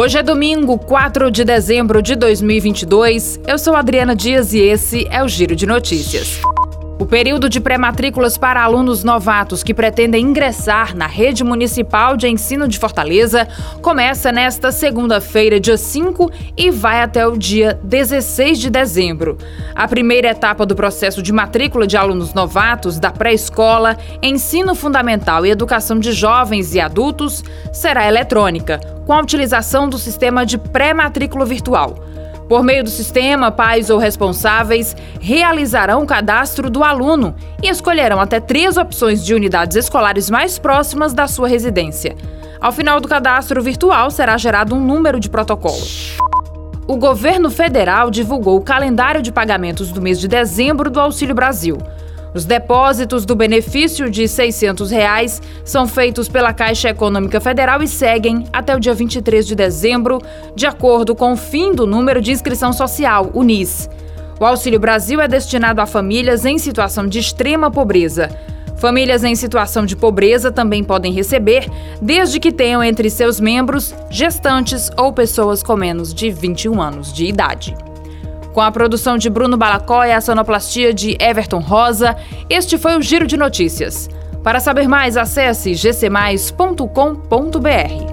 Hoje é domingo, 4 de dezembro de 2022. Eu sou Adriana Dias e esse é o Giro de Notícias. O período de pré-matrículas para alunos novatos que pretendem ingressar na rede municipal de ensino de Fortaleza começa nesta segunda-feira, dia 5, e vai até o dia 16 de dezembro. A primeira etapa do processo de matrícula de alunos novatos da pré-escola, ensino fundamental e educação de jovens e adultos será eletrônica, com a utilização do sistema de pré-matrícula virtual. Por meio do sistema, pais ou responsáveis realizarão o cadastro do aluno e escolherão até três opções de unidades escolares mais próximas da sua residência. Ao final do cadastro virtual, será gerado um número de protocolo. O governo federal divulgou o calendário de pagamentos do mês de dezembro do Auxílio Brasil. Os depósitos do benefício de 600 reais são feitos pela Caixa Econômica Federal e seguem até o dia 23 de dezembro, de acordo com o fim do número de inscrição social, o NIS. O Auxílio Brasil é destinado a famílias em situação de extrema pobreza. Famílias em situação de pobreza também podem receber, desde que tenham entre seus membros gestantes ou pessoas com menos de 21 anos de idade. Com a produção de Bruno Balacó e a sonoplastia de Everton Rosa, este foi o Giro de Notícias. Para saber mais, acesse gcmais.com.br.